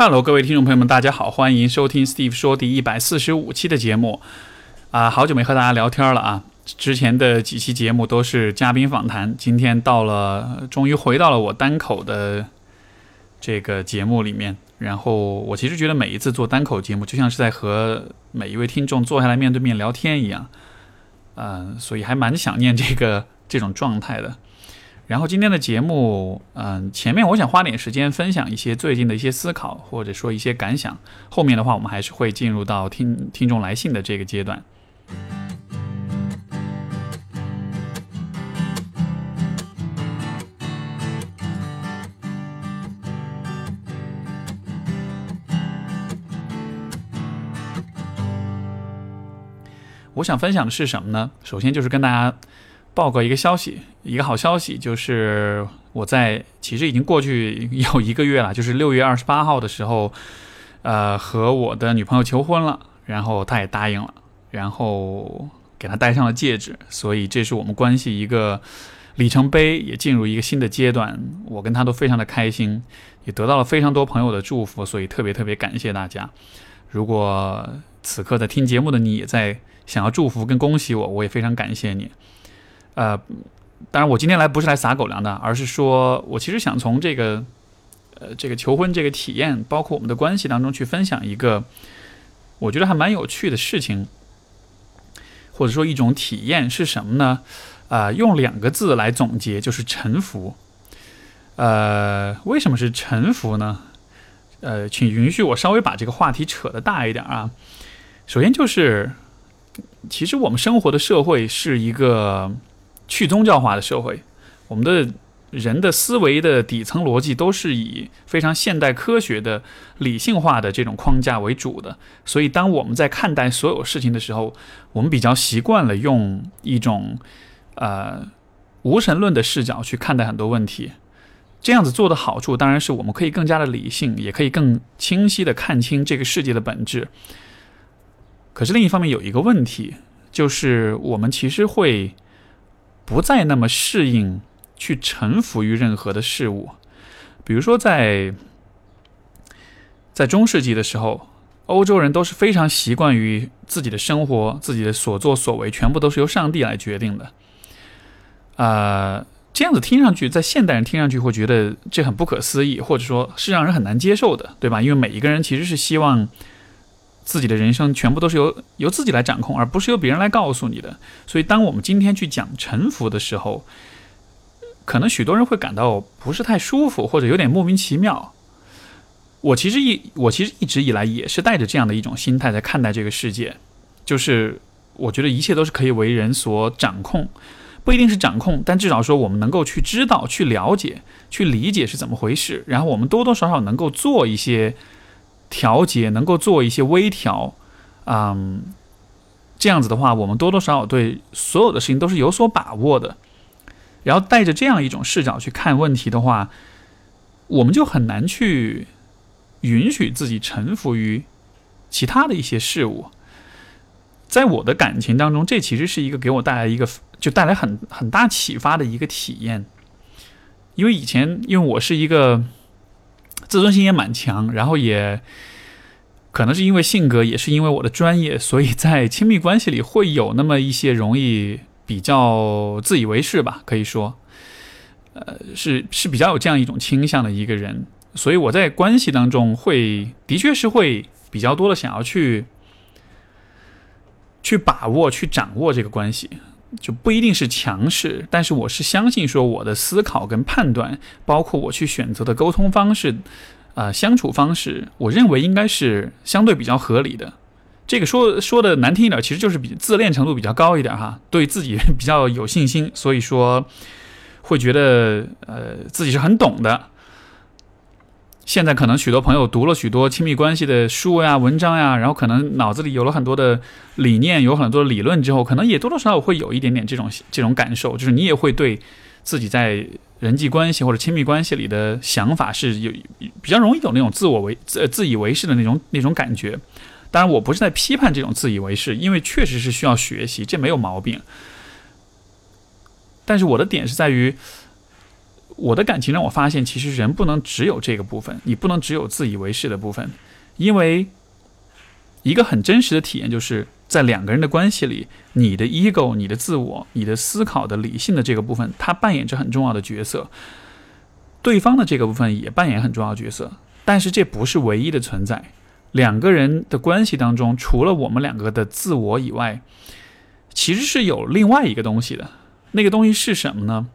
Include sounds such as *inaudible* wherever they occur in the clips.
Hello，各位听众朋友们，大家好，欢迎收听 Steve 说第一百四十五期的节目。啊，好久没和大家聊天了啊！之前的几期节目都是嘉宾访谈，今天到了，终于回到了我单口的这个节目里面。然后我其实觉得每一次做单口节目，就像是在和每一位听众坐下来面对面聊天一样，嗯，所以还蛮想念这个这种状态的。然后今天的节目，嗯，前面我想花点时间分享一些最近的一些思考，或者说一些感想。后面的话，我们还是会进入到听听众来信的这个阶段。我想分享的是什么呢？首先就是跟大家。报告一个消息，一个好消息，就是我在其实已经过去有一个月了，就是六月二十八号的时候，呃，和我的女朋友求婚了，然后她也答应了，然后给她戴上了戒指，所以这是我们关系一个里程碑，也进入一个新的阶段。我跟她都非常的开心，也得到了非常多朋友的祝福，所以特别特别感谢大家。如果此刻在听节目的你也在想要祝福跟恭喜我，我也非常感谢你。呃，当然，我今天来不是来撒狗粮的，而是说我其实想从这个，呃，这个求婚这个体验，包括我们的关系当中去分享一个我觉得还蛮有趣的事情，或者说一种体验是什么呢？啊，用两个字来总结，就是臣服。呃，为什么是臣服呢？呃，请允许我稍微把这个话题扯得大一点啊。首先就是，其实我们生活的社会是一个。去宗教化的社会，我们的人的思维的底层逻辑都是以非常现代科学的理性化的这种框架为主的，所以当我们在看待所有事情的时候，我们比较习惯了用一种呃无神论的视角去看待很多问题。这样子做的好处当然是我们可以更加的理性，也可以更清晰的看清这个世界的本质。可是另一方面有一个问题，就是我们其实会。不再那么适应去臣服于任何的事物，比如说在在中世纪的时候，欧洲人都是非常习惯于自己的生活，自己的所作所为全部都是由上帝来决定的。啊，这样子听上去，在现代人听上去会觉得这很不可思议，或者说是让人很难接受的，对吧？因为每一个人其实是希望。自己的人生全部都是由由自己来掌控，而不是由别人来告诉你的。所以，当我们今天去讲臣服的时候，可能许多人会感到不是太舒服，或者有点莫名其妙。我其实一我其实一直以来也是带着这样的一种心态在看待这个世界，就是我觉得一切都是可以为人所掌控，不一定是掌控，但至少说我们能够去知道、去了解、去理解是怎么回事，然后我们多多少少能够做一些。调节能够做一些微调，嗯，这样子的话，我们多多少少对所有的事情都是有所把握的。然后带着这样一种视角去看问题的话，我们就很难去允许自己臣服于其他的一些事物。在我的感情当中，这其实是一个给我带来一个就带来很很大启发的一个体验。因为以前，因为我是一个。自尊心也蛮强，然后也可能是因为性格，也是因为我的专业，所以在亲密关系里会有那么一些容易比较自以为是吧，可以说，呃，是是比较有这样一种倾向的一个人，所以我在关系当中会的确是会比较多的想要去去把握、去掌握这个关系。就不一定是强势，但是我是相信说我的思考跟判断，包括我去选择的沟通方式，啊，相处方式，我认为应该是相对比较合理的。这个说说的难听一点，其实就是比自恋程度比较高一点哈，对自己比较有信心，所以说会觉得呃自己是很懂的。现在可能许多朋友读了许多亲密关系的书呀、文章呀，然后可能脑子里有了很多的理念，有很多的理论之后，可能也多多少少会有一点点这种这种感受，就是你也会对自己在人际关系或者亲密关系里的想法是有比较容易有那种自我为自自以为是的那种那种感觉。当然，我不是在批判这种自以为是，因为确实是需要学习，这没有毛病。但是我的点是在于。我的感情让我发现，其实人不能只有这个部分，你不能只有自以为是的部分，因为一个很真实的体验就是在两个人的关系里，你的 ego、你的自我、你的思考的理性的这个部分，它扮演着很重要的角色，对方的这个部分也扮演很重要的角色，但是这不是唯一的存在。两个人的关系当中，除了我们两个的自我以外，其实是有另外一个东西的。那个东西是什么呢？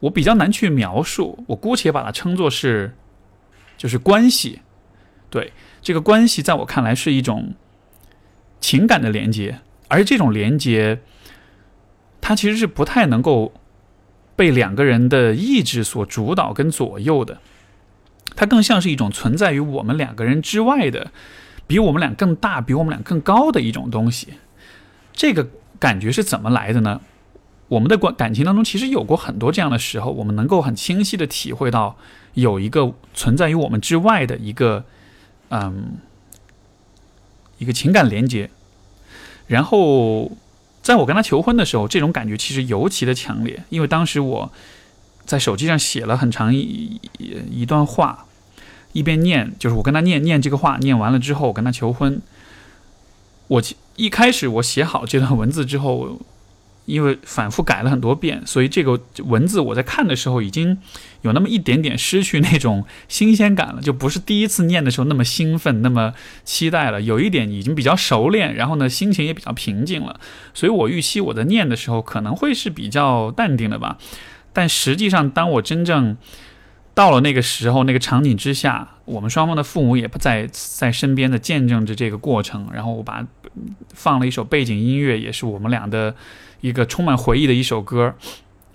我比较难去描述，我姑且把它称作是，就是关系。对这个关系，在我看来是一种情感的连接，而这种连接，它其实是不太能够被两个人的意志所主导跟左右的。它更像是一种存在于我们两个人之外的，比我们俩更大、比我们俩更高的一种东西。这个感觉是怎么来的呢？我们的关感情当中，其实有过很多这样的时候，我们能够很清晰的体会到有一个存在于我们之外的一个，嗯，一个情感连接。然后，在我跟他求婚的时候，这种感觉其实尤其的强烈，因为当时我在手机上写了很长一一段话，一边念，就是我跟他念念这个话，念完了之后，我跟他求婚。我一开始我写好这段文字之后。因为反复改了很多遍，所以这个文字我在看的时候已经有那么一点点失去那种新鲜感了，就不是第一次念的时候那么兴奋、那么期待了。有一点已经比较熟练，然后呢，心情也比较平静了。所以我预期我在念的时候可能会是比较淡定的吧。但实际上，当我真正到了那个时候、那个场景之下，我们双方的父母也不在在身边的见证着这个过程，然后我把放了一首背景音乐，也是我们俩的。一个充满回忆的一首歌，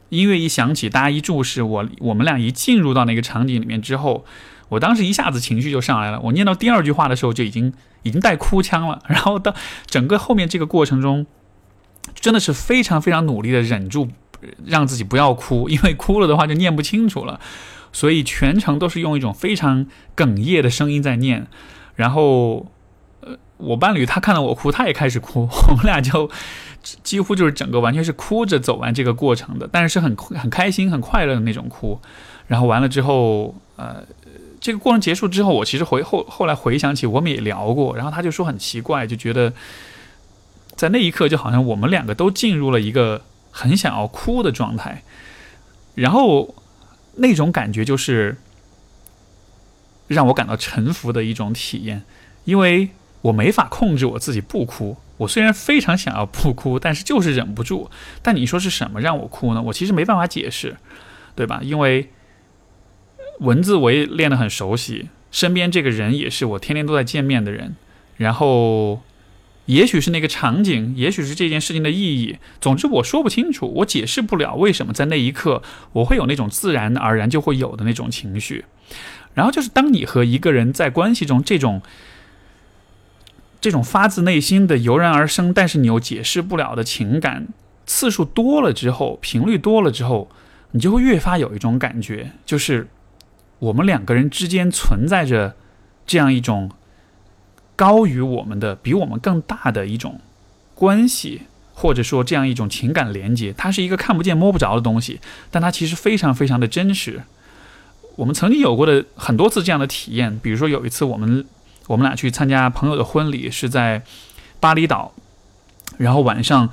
音乐一响起，大家一注视我，我们俩一进入到那个场景里面之后，我当时一下子情绪就上来了。我念到第二句话的时候就已经已经带哭腔了，然后到整个后面这个过程中，真的是非常非常努力的忍住让自己不要哭，因为哭了的话就念不清楚了，所以全程都是用一种非常哽咽的声音在念。然后，呃，我伴侣他看到我哭，他也开始哭，*laughs* 我们俩就。几乎就是整个完全是哭着走完这个过程的，但是是很很开心、很快乐的那种哭。然后完了之后，呃，这个过程结束之后，我其实回后后来回想起，我们也聊过。然后他就说很奇怪，就觉得在那一刻就好像我们两个都进入了一个很想要哭的状态。然后那种感觉就是让我感到臣服的一种体验，因为我没法控制我自己不哭。我虽然非常想要不哭，但是就是忍不住。但你说是什么让我哭呢？我其实没办法解释，对吧？因为文字我也练得很熟悉，身边这个人也是我天天都在见面的人。然后，也许是那个场景，也许是这件事情的意义。总之，我说不清楚，我解释不了为什么在那一刻我会有那种自然而然就会有的那种情绪。然后就是当你和一个人在关系中这种。这种发自内心的油然而生，但是你又解释不了的情感，次数多了之后，频率多了之后，你就会越发有一种感觉，就是我们两个人之间存在着这样一种高于我们的、比我们更大的一种关系，或者说这样一种情感连接。它是一个看不见摸不着的东西，但它其实非常非常的真实。我们曾经有过的很多次这样的体验，比如说有一次我们。我们俩去参加朋友的婚礼，是在巴厘岛。然后晚上，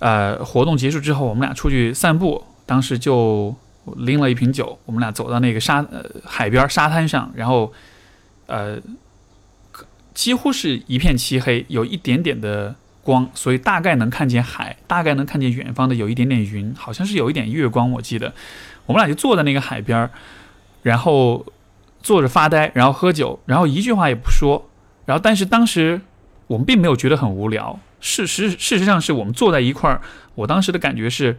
呃，活动结束之后，我们俩出去散步。当时就拎了一瓶酒，我们俩走到那个沙呃海边沙滩上，然后呃，几乎是一片漆黑，有一点点的光，所以大概能看见海，大概能看见远方的有一点点云，好像是有一点月光。我记得，我们俩就坐在那个海边，然后。坐着发呆，然后喝酒，然后一句话也不说，然后但是当时我们并没有觉得很无聊。事实事实上是我们坐在一块儿，我当时的感觉是，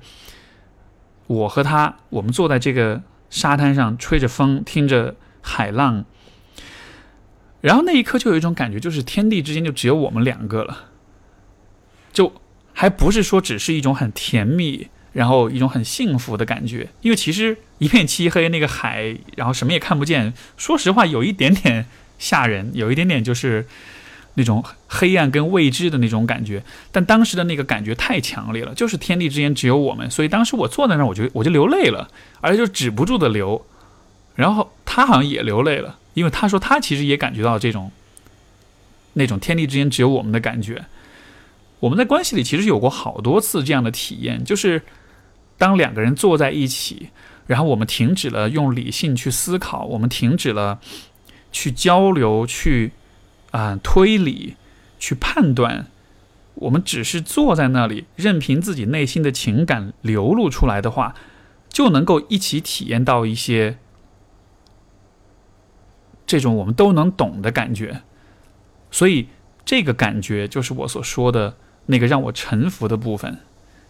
我和他，我们坐在这个沙滩上，吹着风，听着海浪，然后那一刻就有一种感觉，就是天地之间就只有我们两个了，就还不是说只是一种很甜蜜。然后一种很幸福的感觉，因为其实一片漆黑，那个海，然后什么也看不见。说实话，有一点点吓人，有一点点就是那种黑暗跟未知的那种感觉。但当时的那个感觉太强烈了，就是天地之间只有我们，所以当时我坐在那儿，我就我就流泪了，而且就止不住的流。然后他好像也流泪了，因为他说他其实也感觉到这种那种天地之间只有我们的感觉。我们在关系里其实有过好多次这样的体验，就是当两个人坐在一起，然后我们停止了用理性去思考，我们停止了去交流、去啊推理、去判断，我们只是坐在那里，任凭自己内心的情感流露出来的话，就能够一起体验到一些这种我们都能懂的感觉。所以这个感觉就是我所说的。那个让我臣服的部分，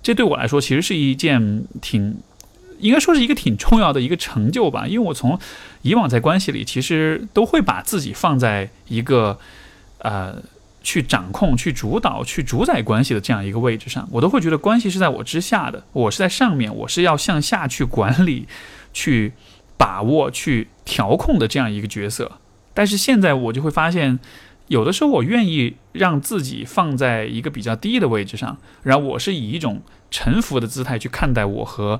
这对我来说其实是一件挺，应该说是一个挺重要的一个成就吧。因为我从以往在关系里，其实都会把自己放在一个呃去掌控、去主导、去主宰关系的这样一个位置上，我都会觉得关系是在我之下的，我是在上面，我是要向下去管理、去把握、去调控的这样一个角色。但是现在我就会发现。有的时候，我愿意让自己放在一个比较低的位置上，然后我是以一种臣服的姿态去看待我和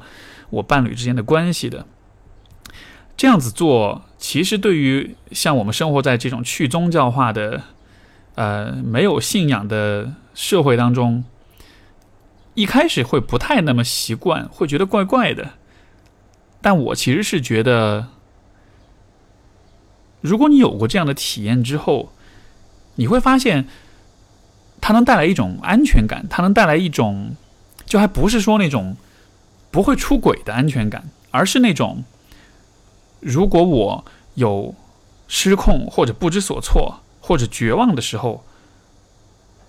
我伴侣之间的关系的。这样子做，其实对于像我们生活在这种去宗教化的、呃没有信仰的社会当中，一开始会不太那么习惯，会觉得怪怪的。但我其实是觉得，如果你有过这样的体验之后，你会发现，它能带来一种安全感，它能带来一种，就还不是说那种不会出轨的安全感，而是那种，如果我有失控或者不知所措或者绝望的时候，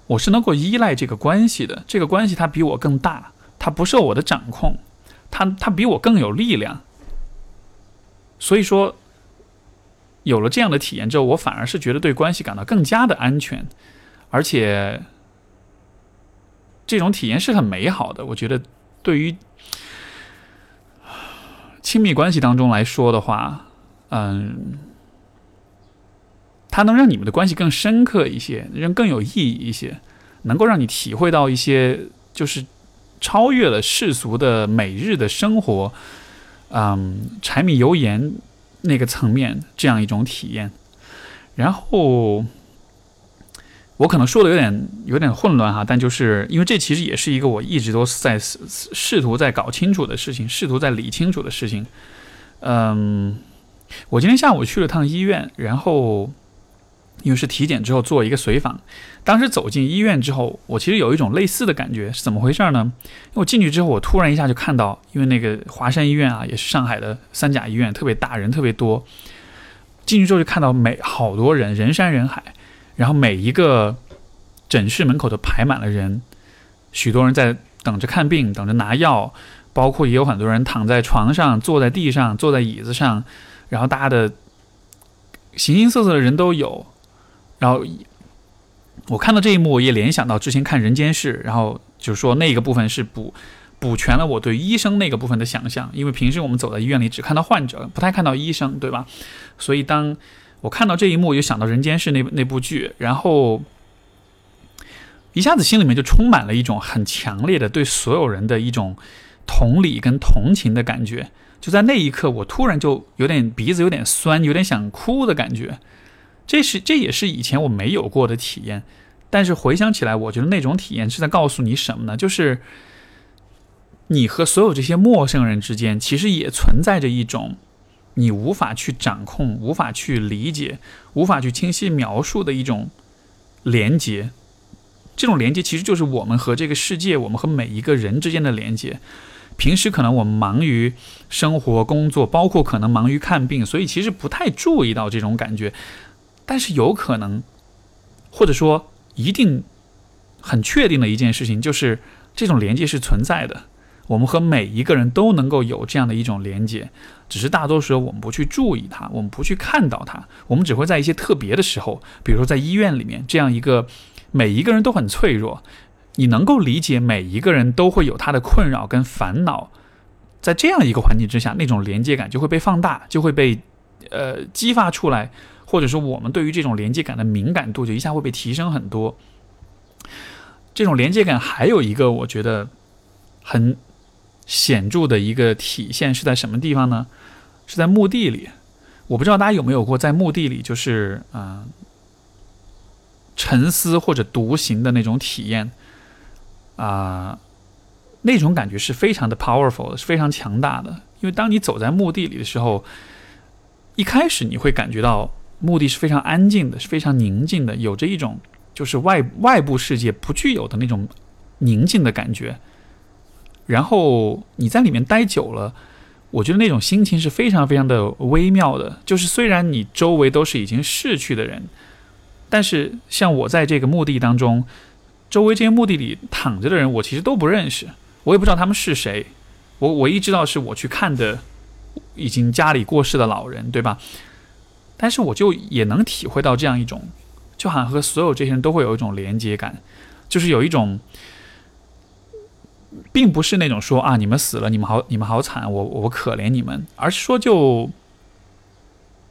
我是能够依赖这个关系的。这个关系它比我更大，它不受我的掌控，他他比我更有力量。所以说。有了这样的体验之后，我反而是觉得对关系感到更加的安全，而且这种体验是很美好的。我觉得对于亲密关系当中来说的话，嗯，它能让你们的关系更深刻一些，让更有意义一些，能够让你体会到一些就是超越了世俗的每日的生活，嗯，柴米油盐。那个层面，这样一种体验，然后我可能说的有点有点混乱哈，但就是因为这其实也是一个我一直都在试试图在搞清楚的事情，试图在理清楚的事情。嗯，我今天下午去了趟医院，然后。因为是体检之后做一个随访，当时走进医院之后，我其实有一种类似的感觉，是怎么回事呢？因为我进去之后，我突然一下就看到，因为那个华山医院啊，也是上海的三甲医院，特别大，人特别多。进去之后就看到每好多人，人山人海，然后每一个诊室门口都排满了人，许多人在等着看病，等着拿药，包括也有很多人躺在床上、坐在地上、坐在椅子上，然后大家的形形色色的人都有。然后我看到这一幕，我也联想到之前看《人间世》，然后就是说那个部分是补补全了我对医生那个部分的想象，因为平时我们走在医院里只看到患者，不太看到医生，对吧？所以当我看到这一幕，我就想到《人间世》那那部剧，然后一下子心里面就充满了一种很强烈的对所有人的一种同理跟同情的感觉。就在那一刻，我突然就有点鼻子有点酸，有点想哭的感觉。这是这也是以前我没有过的体验，但是回想起来，我觉得那种体验是在告诉你什么呢？就是你和所有这些陌生人之间，其实也存在着一种你无法去掌控、无法去理解、无法去清晰描述的一种连接。这种连接其实就是我们和这个世界、我们和每一个人之间的连接。平时可能我们忙于生活、工作，包括可能忙于看病，所以其实不太注意到这种感觉。但是有可能，或者说一定很确定的一件事情，就是这种连接是存在的。我们和每一个人都能够有这样的一种连接，只是大多时候我们不去注意它，我们不去看到它，我们只会在一些特别的时候，比如说在医院里面，这样一个每一个人都很脆弱，你能够理解每一个人都会有他的困扰跟烦恼，在这样一个环境之下，那种连接感就会被放大，就会被呃激发出来。或者说我们对于这种连接感的敏感度就一下会被提升很多。这种连接感还有一个我觉得很显著的一个体现是在什么地方呢？是在墓地里。我不知道大家有没有过在墓地里，就是啊沉思或者独行的那种体验啊，那种感觉是非常的 powerful 的，是非常强大的。因为当你走在墓地里的时候，一开始你会感觉到墓地是非常安静的，是非常宁静的，有着一种就是外外部世界不具有的那种宁静的感觉。然后你在里面待久了。我觉得那种心情是非常非常的微妙的，就是虽然你周围都是已经逝去的人，但是像我在这个墓地当中，周围这些墓地里躺着的人，我其实都不认识，我也不知道他们是谁。我唯一知道是我去看的已经家里过世的老人，对吧？但是我就也能体会到这样一种，就好像和所有这些人都会有一种连接感，就是有一种。并不是那种说啊，你们死了，你们好，你们好惨，我我可怜你们，而是说就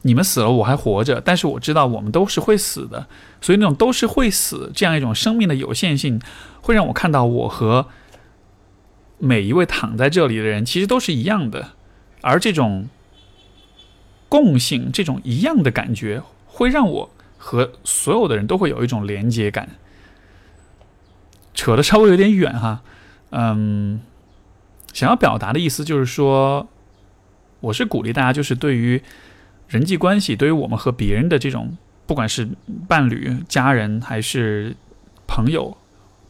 你们死了，我还活着，但是我知道我们都是会死的，所以那种都是会死这样一种生命的有限性，会让我看到我和每一位躺在这里的人其实都是一样的，而这种共性，这种一样的感觉，会让我和所有的人都会有一种连接感。扯的稍微有点远哈。嗯，想要表达的意思就是说，我是鼓励大家，就是对于人际关系，对于我们和别人的这种，不管是伴侣、家人还是朋友，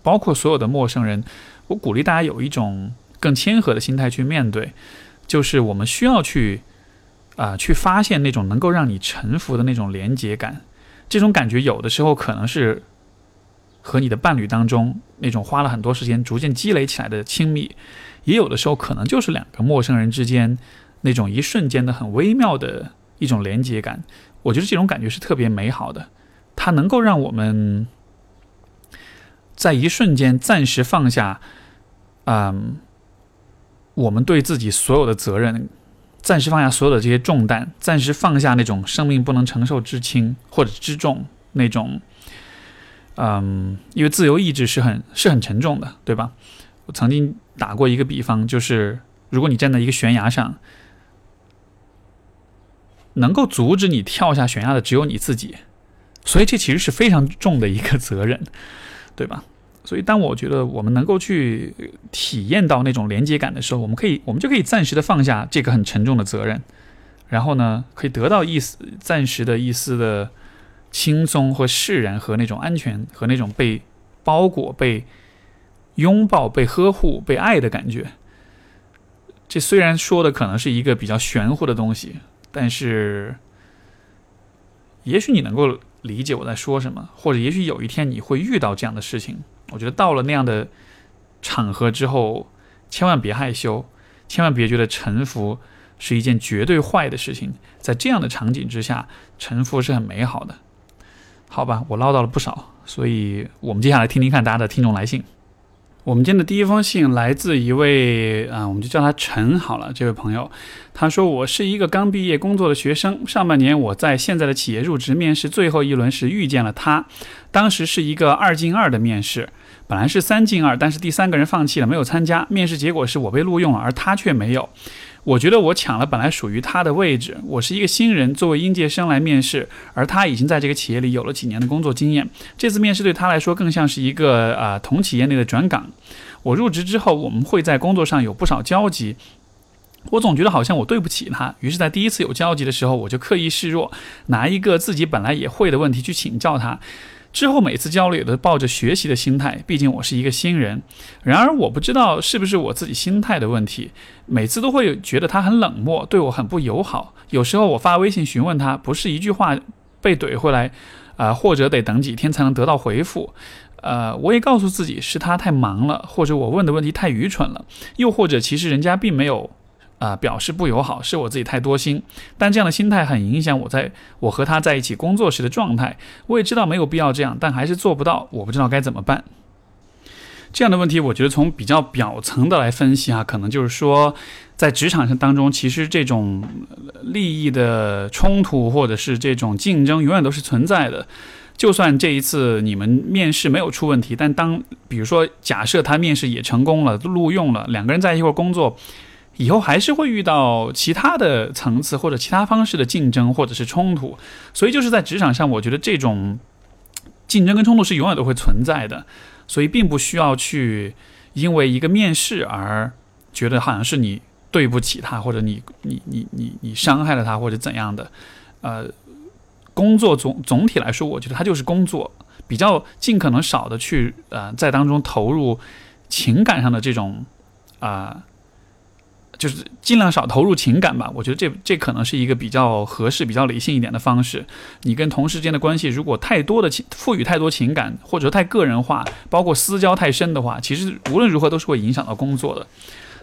包括所有的陌生人，我鼓励大家有一种更谦和的心态去面对，就是我们需要去啊，去发现那种能够让你臣服的那种连接感，这种感觉有的时候可能是。和你的伴侣当中那种花了很多时间逐渐积累起来的亲密，也有的时候可能就是两个陌生人之间那种一瞬间的很微妙的一种连接感。我觉得这种感觉是特别美好的，它能够让我们在一瞬间暂时放下，嗯，我们对自己所有的责任，暂时放下所有的这些重担，暂时放下那种生命不能承受之轻或者之重那种。嗯，因为自由意志是很是很沉重的，对吧？我曾经打过一个比方，就是如果你站在一个悬崖上，能够阻止你跳下悬崖的只有你自己，所以这其实是非常重的一个责任，对吧？所以当我觉得我们能够去体验到那种连接感的时候，我们可以，我们就可以暂时的放下这个很沉重的责任，然后呢，可以得到一丝暂时的一丝的。轻松和释然和那种安全和那种被包裹、被拥抱、被呵护、被爱的感觉。这虽然说的可能是一个比较玄乎的东西，但是也许你能够理解我在说什么，或者也许有一天你会遇到这样的事情。我觉得到了那样的场合之后，千万别害羞，千万别觉得臣服是一件绝对坏的事情。在这样的场景之下，臣服是很美好的。好吧，我唠叨了不少，所以我们接下来听听看大家的听众来信。我们今天的第一封信来自一位啊，我们就叫他陈好了。这位朋友，他说：“我是一个刚毕业工作的学生，上半年我在现在的企业入职面试最后一轮时遇见了他，当时是一个二进二的面试，本来是三进二，但是第三个人放弃了，没有参加。面试结果是我被录用了，而他却没有。”我觉得我抢了本来属于他的位置。我是一个新人，作为应届生来面试，而他已经在这个企业里有了几年的工作经验。这次面试对他来说更像是一个啊同企业内的转岗。我入职之后，我们会在工作上有不少交集。我总觉得好像我对不起他，于是，在第一次有交集的时候，我就刻意示弱，拿一个自己本来也会的问题去请教他。之后每次交流也都抱着学习的心态，毕竟我是一个新人。然而我不知道是不是我自己心态的问题，每次都会觉得他很冷漠，对我很不友好。有时候我发微信询问他，不是一句话被怼回来，啊，或者得等几天才能得到回复。呃，我也告诉自己是他太忙了，或者我问的问题太愚蠢了，又或者其实人家并没有。啊，表示不友好是我自己太多心，但这样的心态很影响我在我和他在一起工作时的状态。我也知道没有必要这样，但还是做不到，我不知道该怎么办。这样的问题，我觉得从比较表层的来分析啊，可能就是说，在职场上当中，其实这种利益的冲突或者是这种竞争，永远都是存在的。就算这一次你们面试没有出问题，但当比如说假设他面试也成功了，录用了，两个人在一块工作，以后还是会遇到其他的层次或者其他方式的竞争或者是冲突。所以就是在职场上，我觉得这种竞争跟冲突是永远都会存在的。所以并不需要去因为一个面试而觉得好像是你对不起他，或者你你你你你伤害了他，或者怎样的。呃，工作总总体来说，我觉得它就是工作，比较尽可能少的去呃在当中投入情感上的这种啊。就是尽量少投入情感吧，我觉得这这可能是一个比较合适、比较理性一点的方式。你跟同事之间的关系，如果太多的情赋予太多情感，或者太个人化，包括私交太深的话，其实无论如何都是会影响到工作的。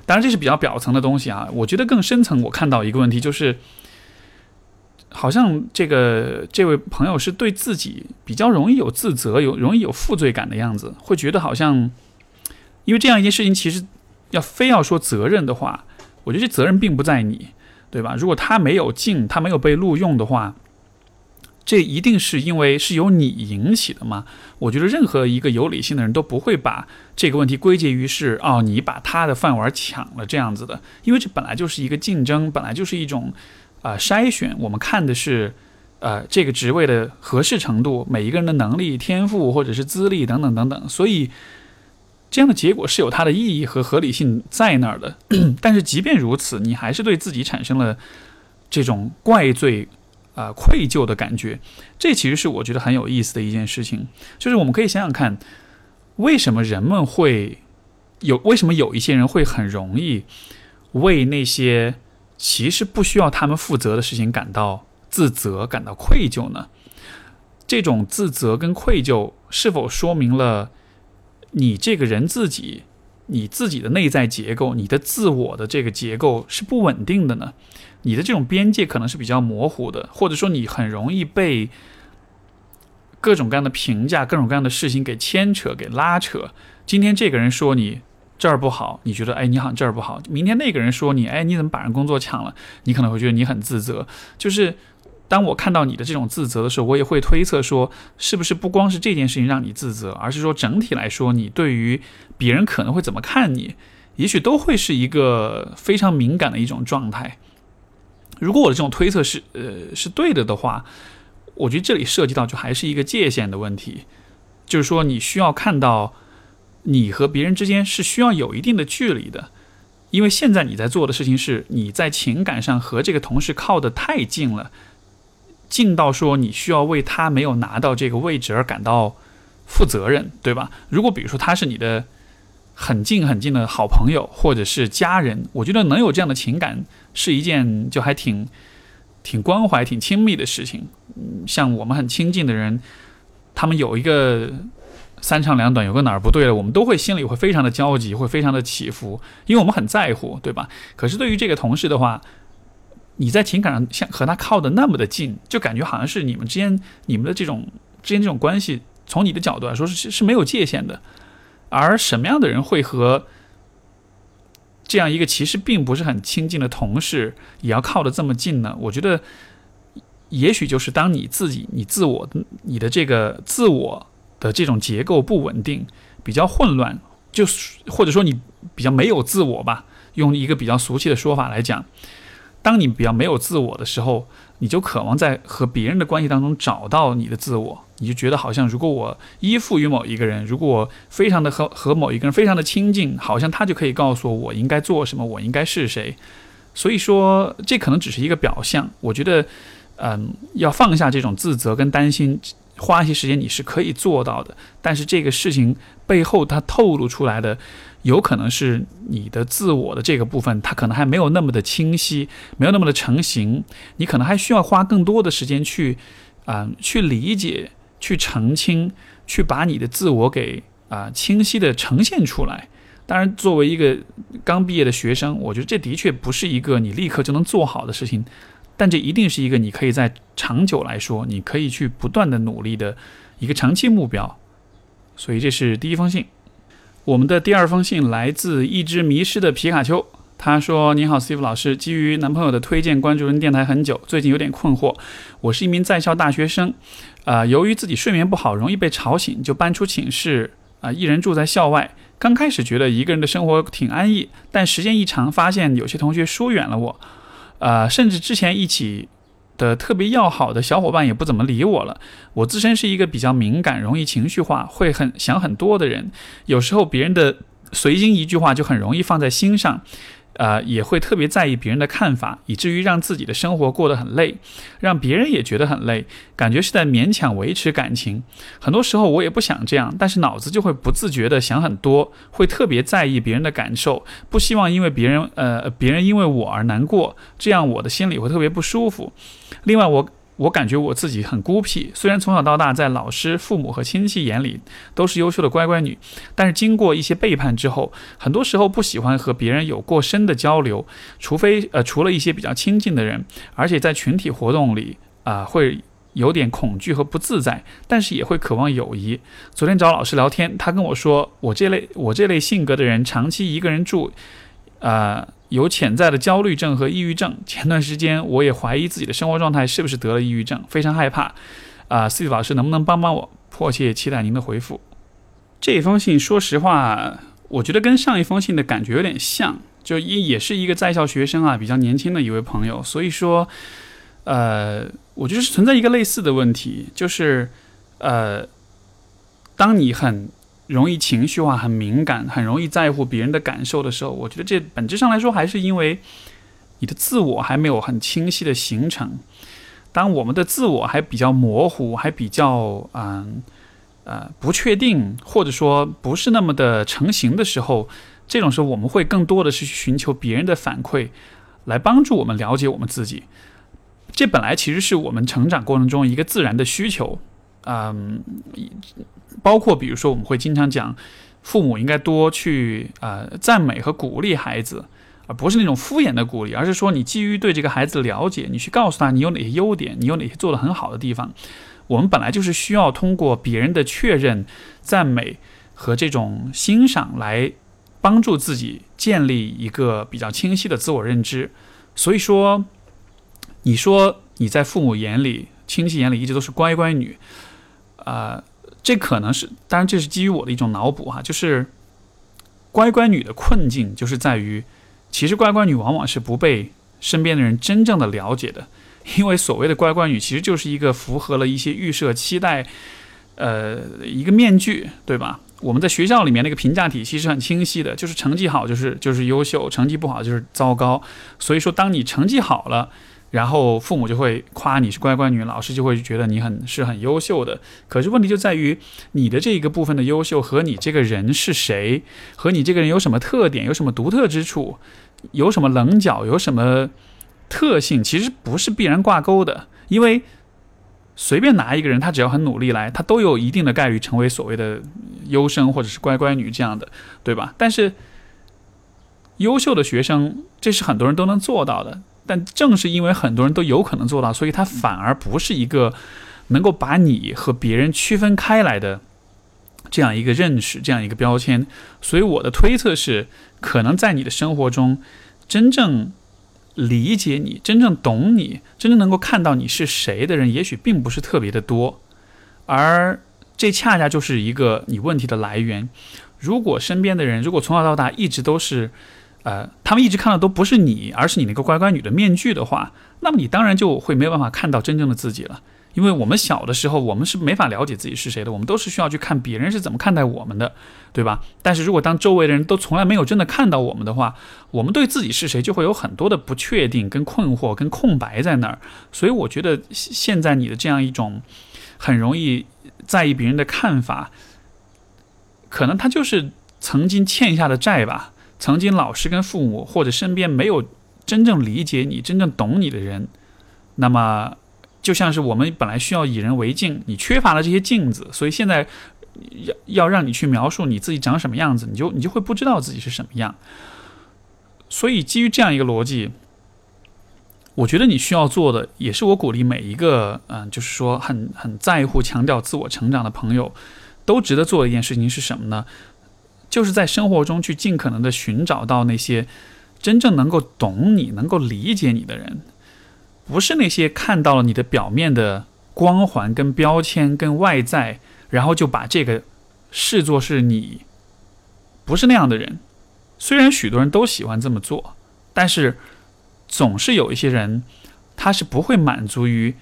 当然，这是比较表层的东西啊。我觉得更深层，我看到一个问题就是，好像这个这位朋友是对自己比较容易有自责、有容易有负罪感的样子，会觉得好像，因为这样一件事情，其实要非要说责任的话。我觉得这责任并不在你，对吧？如果他没有进，他没有被录用的话，这一定是因为是由你引起的吗？我觉得任何一个有理性的人都不会把这个问题归结于是哦，你把他的饭碗抢了这样子的，因为这本来就是一个竞争，本来就是一种啊筛选。我们看的是呃这个职位的合适程度，每一个人的能力、天赋或者是资历等等等等，所以。这样的结果是有它的意义和合理性在那儿的，*clears throat* 但是即便如此，你还是对自己产生了这种怪罪、啊愧疚的感觉。这其实是我觉得很有意思的一件事情，就是我们可以想想看，为什么人们会有，为什么有一些人会很容易为那些其实不需要他们负责的事情感到自责、感到愧疚呢？这种自责跟愧疚是否说明了？你这个人自己，你自己的内在结构，你的自我的这个结构是不稳定的呢？你的这种边界可能是比较模糊的，或者说你很容易被各种各样的评价、各种各样的事情给牵扯、给拉扯。今天这个人说你这儿不好，你觉得哎你好像这儿不好；明天那个人说你哎你怎么把人工作抢了，你可能会觉得你很自责。就是。当我看到你的这种自责的时候，我也会推测说，是不是不光是这件事情让你自责，而是说整体来说，你对于别人可能会怎么看你，也许都会是一个非常敏感的一种状态。如果我的这种推测是呃是对的的话，我觉得这里涉及到就还是一个界限的问题，就是说你需要看到你和别人之间是需要有一定的距离的，因为现在你在做的事情是你在情感上和这个同事靠得太近了。近到说你需要为他没有拿到这个位置而感到负责任，对吧？如果比如说他是你的很近很近的好朋友或者是家人，我觉得能有这样的情感是一件就还挺挺关怀、挺亲密的事情。嗯，像我们很亲近的人，他们有一个三长两短，有个哪儿不对了，我们都会心里会非常的焦急，会非常的起伏，因为我们很在乎，对吧？可是对于这个同事的话，你在情感上像和他靠的那么的近，就感觉好像是你们之间、你们的这种之间这种关系，从你的角度来说是是没有界限的。而什么样的人会和这样一个其实并不是很亲近的同事也要靠得这么近呢？我觉得，也许就是当你自己、你自我、你的这个自我的这种结构不稳定、比较混乱，就或者说你比较没有自我吧，用一个比较俗气的说法来讲。当你比较没有自我的时候，你就渴望在和别人的关系当中找到你的自我。你就觉得好像，如果我依附于某一个人，如果我非常的和和某一个人非常的亲近，好像他就可以告诉我我应该做什么，我应该是谁。所以说，这可能只是一个表象。我觉得，嗯，要放下这种自责跟担心，花一些时间你是可以做到的。但是这个事情背后，它透露出来的。有可能是你的自我的这个部分，它可能还没有那么的清晰，没有那么的成型。你可能还需要花更多的时间去，啊，去理解、去澄清、去把你的自我给啊清晰的呈现出来。当然，作为一个刚毕业的学生，我觉得这的确不是一个你立刻就能做好的事情，但这一定是一个你可以在长久来说，你可以去不断的努力的一个长期目标。所以，这是第一封信。我们的第二封信来自一只迷失的皮卡丘。他说：“你好，Steve 老师，基于男朋友的推荐，关注人电台很久，最近有点困惑。我是一名在校大学生，啊，由于自己睡眠不好，容易被吵醒，就搬出寝室，啊，一人住在校外。刚开始觉得一个人的生活挺安逸，但时间一长，发现有些同学疏远了我，啊，甚至之前一起的特别要好的小伙伴也不怎么理我了。我自身是一个比较敏感、容易情绪化、会很想很多的人，有时候别人的随心一句话就很容易放在心上。”呃，也会特别在意别人的看法，以至于让自己的生活过得很累，让别人也觉得很累，感觉是在勉强维持感情。很多时候我也不想这样，但是脑子就会不自觉的想很多，会特别在意别人的感受，不希望因为别人呃别人因为我而难过，这样我的心里会特别不舒服。另外我。我感觉我自己很孤僻，虽然从小到大在老师、父母和亲戚眼里都是优秀的乖乖女，但是经过一些背叛之后，很多时候不喜欢和别人有过深的交流，除非呃除了一些比较亲近的人，而且在群体活动里啊会有点恐惧和不自在，但是也会渴望友谊。昨天找老师聊天，他跟我说，我这类我这类性格的人，长期一个人住，啊。有潜在的焦虑症和抑郁症。前段时间我也怀疑自己的生活状态是不是得了抑郁症，非常害怕。啊，思雨老师能不能帮帮我？迫切期待您的回复。这封信，说实话，我觉得跟上一封信的感觉有点像，就也也是一个在校学生啊，比较年轻的一位朋友。所以说，呃，我觉得是存在一个类似的问题，就是呃，当你很。容易情绪化、很敏感、很容易在乎别人的感受的时候，我觉得这本质上来说还是因为你的自我还没有很清晰的形成。当我们的自我还比较模糊、还比较嗯呃不确定，或者说不是那么的成型的时候，这种时候我们会更多的是去寻求别人的反馈，来帮助我们了解我们自己。这本来其实是我们成长过程中一个自然的需求，嗯。包括比如说，我们会经常讲，父母应该多去呃赞美和鼓励孩子，而不是那种敷衍的鼓励，而是说你基于对这个孩子的了解，你去告诉他你有哪些优点，你有哪些做得很好的地方。我们本来就是需要通过别人的确认、赞美和这种欣赏来帮助自己建立一个比较清晰的自我认知。所以说，你说你在父母眼里、亲戚眼里一直都是乖乖女，啊。这可能是，当然这是基于我的一种脑补哈，就是乖乖女的困境就是在于，其实乖乖女往往是不被身边的人真正的了解的，因为所谓的乖乖女其实就是一个符合了一些预设期待，呃，一个面具，对吧？我们在学校里面那个评价体系是很清晰的，就是成绩好就是就是优秀，成绩不好就是糟糕，所以说当你成绩好了。然后父母就会夸你是乖乖女，老师就会觉得你很是很优秀的。可是问题就在于你的这一个部分的优秀和你这个人是谁，和你这个人有什么特点，有什么独特之处，有什么棱角，有什么特性，其实不是必然挂钩的。因为随便拿一个人，他只要很努力来，他都有一定的概率成为所谓的优生或者是乖乖女这样的，对吧？但是优秀的学生，这是很多人都能做到的。但正是因为很多人都有可能做到，所以它反而不是一个能够把你和别人区分开来的这样一个认识，这样一个标签。所以我的推测是，可能在你的生活中，真正理解你、真正懂你、真正能够看到你是谁的人，也许并不是特别的多。而这恰恰就是一个你问题的来源。如果身边的人，如果从小到大一直都是。呃，他们一直看到都不是你，而是你那个乖乖女的面具的话，那么你当然就会没有办法看到真正的自己了。因为我们小的时候，我们是没法了解自己是谁的，我们都是需要去看别人是怎么看待我们的，对吧？但是如果当周围的人都从来没有真的看到我们的话，我们对自己是谁就会有很多的不确定、跟困惑、跟空白在那儿。所以我觉得现在你的这样一种很容易在意别人的看法，可能他就是曾经欠下的债吧。曾经老师跟父母或者身边没有真正理解你、真正懂你的人，那么就像是我们本来需要以人为镜，你缺乏了这些镜子，所以现在要要让你去描述你自己长什么样子，你就你就会不知道自己是什么样。所以基于这样一个逻辑，我觉得你需要做的，也是我鼓励每一个嗯，就是说很很在乎、强调自我成长的朋友，都值得做的一件事情是什么呢？就是在生活中去尽可能的寻找到那些真正能够懂你、能够理解你的人，不是那些看到了你的表面的光环、跟标签、跟外在，然后就把这个视作是你，不是那样的人。虽然许多人都喜欢这么做，但是总是有一些人，他是不会满足于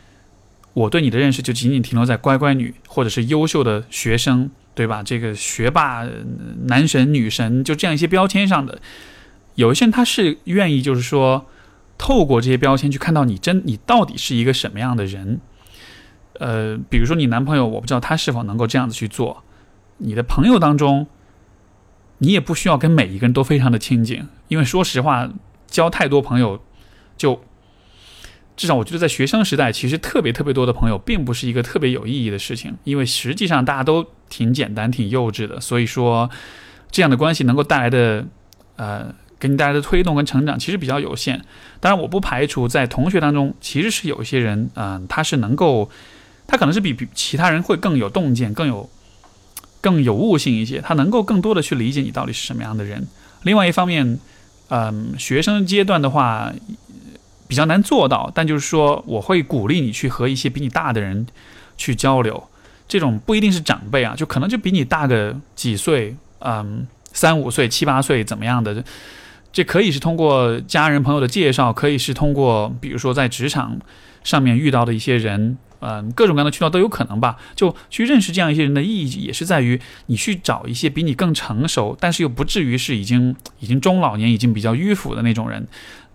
我对你的认识就仅仅停留在乖乖女或者是优秀的学生，对吧？这个学霸、男神、女神，就这样一些标签上的。有一些人他是愿意，就是说，透过这些标签去看到你真你到底是一个什么样的人。呃，比如说你男朋友，我不知道他是否能够这样子去做。你的朋友当中。你也不需要跟每一个人都非常的亲近，因为说实话，交太多朋友，就至少我觉得在学生时代，其实特别特别多的朋友，并不是一个特别有意义的事情，因为实际上大家都挺简单、挺幼稚的，所以说这样的关系能够带来的呃给你带来的推动跟成长其实比较有限。当然，我不排除在同学当中，其实是有一些人，嗯，他是能够，他可能是比比其他人会更有洞见、更有。更有悟性一些，他能够更多的去理解你到底是什么样的人。另外一方面，嗯，学生阶段的话比较难做到，但就是说，我会鼓励你去和一些比你大的人去交流。这种不一定是长辈啊，就可能就比你大个几岁，嗯，三五岁、七八岁怎么样的？这可以是通过家人朋友的介绍，可以是通过比如说在职场上面遇到的一些人。嗯，各种各样的渠道都有可能吧。就去认识这样一些人的意义，也是在于你去找一些比你更成熟，但是又不至于是已经已经中老年、已经比较迂腐的那种人。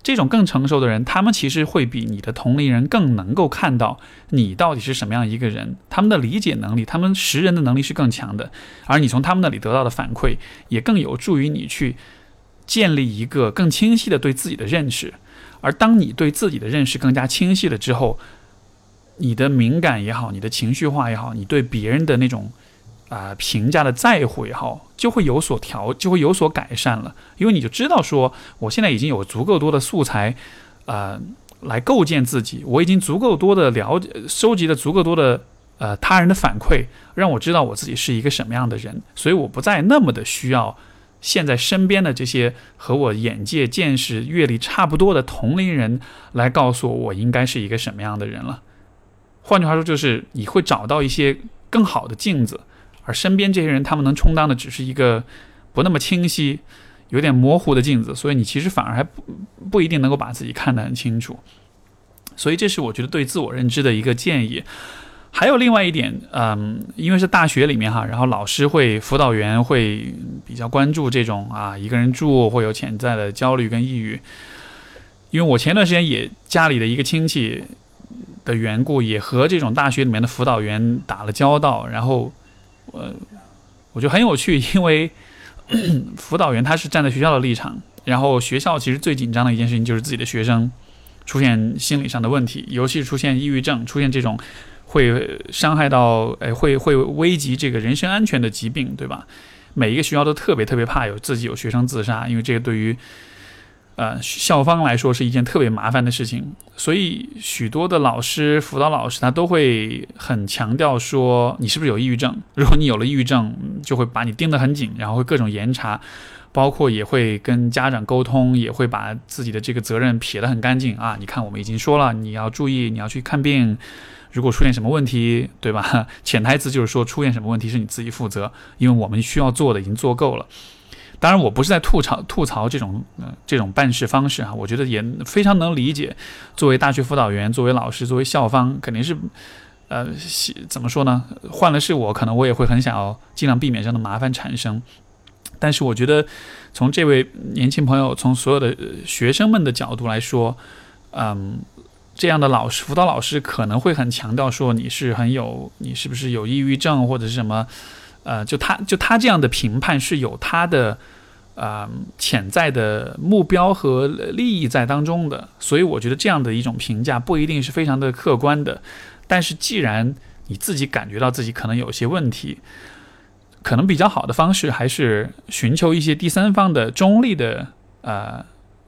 这种更成熟的人，他们其实会比你的同龄人更能够看到你到底是什么样一个人。他们的理解能力，他们识人的能力是更强的，而你从他们那里得到的反馈，也更有助于你去建立一个更清晰的对自己的认识。而当你对自己的认识更加清晰了之后，你的敏感也好，你的情绪化也好，你对别人的那种啊评价的在乎也好，就会有所调，就会有所改善了。因为你就知道说，我现在已经有足够多的素材，呃，来构建自己。我已经足够多的了解，收集了足够多的呃他人的反馈，让我知道我自己是一个什么样的人。所以我不再那么的需要现在身边的这些和我眼界、见识、阅历差不多的同龄人来告诉我我应该是一个什么样的人了。换句话说，就是你会找到一些更好的镜子，而身边这些人，他们能充当的只是一个不那么清晰、有点模糊的镜子，所以你其实反而还不不一定能够把自己看得很清楚。所以这是我觉得对自我认知的一个建议。还有另外一点，嗯，因为是大学里面哈，然后老师会、辅导员会比较关注这种啊，一个人住会有潜在的焦虑跟抑郁。因为我前段时间也家里的一个亲戚。的缘故，也和这种大学里面的辅导员打了交道，然后，呃，我觉得很有趣，因为辅导员他是站在学校的立场，然后学校其实最紧张的一件事情就是自己的学生出现心理上的问题，尤其是出现抑郁症，出现这种会伤害到，哎，会会危及这个人身安全的疾病，对吧？每一个学校都特别特别怕有自己有学生自杀，因为这个对于。呃，校方来说是一件特别麻烦的事情，所以许多的老师、辅导老师他都会很强调说，你是不是有抑郁症？如果你有了抑郁症，就会把你盯得很紧，然后会各种严查，包括也会跟家长沟通，也会把自己的这个责任撇得很干净啊。你看，我们已经说了，你要注意，你要去看病，如果出现什么问题，对吧？潜台词就是说，出现什么问题是你自己负责，因为我们需要做的已经做够了。当然，我不是在吐槽吐槽这种呃这种办事方式啊，我觉得也非常能理解。作为大学辅导员，作为老师，作为校方，肯定是，呃，怎么说呢？换了是我，可能我也会很想要尽量避免这样的麻烦产生。但是，我觉得从这位年轻朋友，从所有的学生们的角度来说，嗯，这样的老师辅导老师可能会很强调说你是很有，你是不是有抑郁症或者是什么？呃，就他就他这样的评判是有他的呃潜在的目标和利益在当中的，所以我觉得这样的一种评价不一定是非常的客观的。但是既然你自己感觉到自己可能有些问题，可能比较好的方式还是寻求一些第三方的中立的呃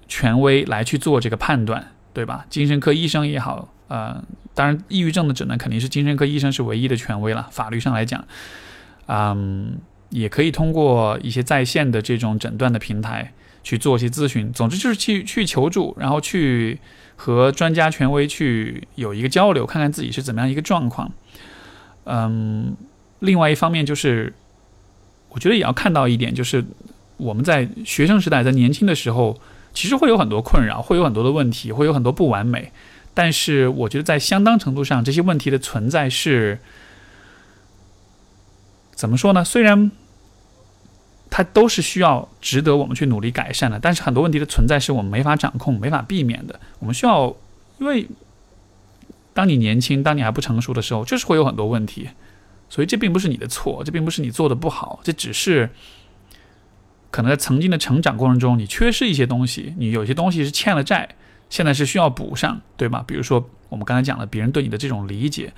权威来去做这个判断，对吧？精神科医生也好，呃，当然抑郁症的诊断肯定是精神科医生是唯一的权威了，法律上来讲。嗯，也可以通过一些在线的这种诊断的平台去做一些咨询。总之就是去去求助，然后去和专家权威去有一个交流，看看自己是怎么样一个状况。嗯，另外一方面就是，我觉得也要看到一点，就是我们在学生时代，在年轻的时候，其实会有很多困扰，会有很多的问题，会有很多不完美。但是我觉得在相当程度上，这些问题的存在是。怎么说呢？虽然它都是需要值得我们去努力改善的，但是很多问题的存在是我们没法掌控、没法避免的。我们需要，因为当你年轻、当你还不成熟的时候，就是会有很多问题。所以这并不是你的错，这并不是你做的不好，这只是可能在曾经的成长过程中，你缺失一些东西，你有些东西是欠了债，现在是需要补上，对吗？比如说我们刚才讲的，别人对你的这种理解。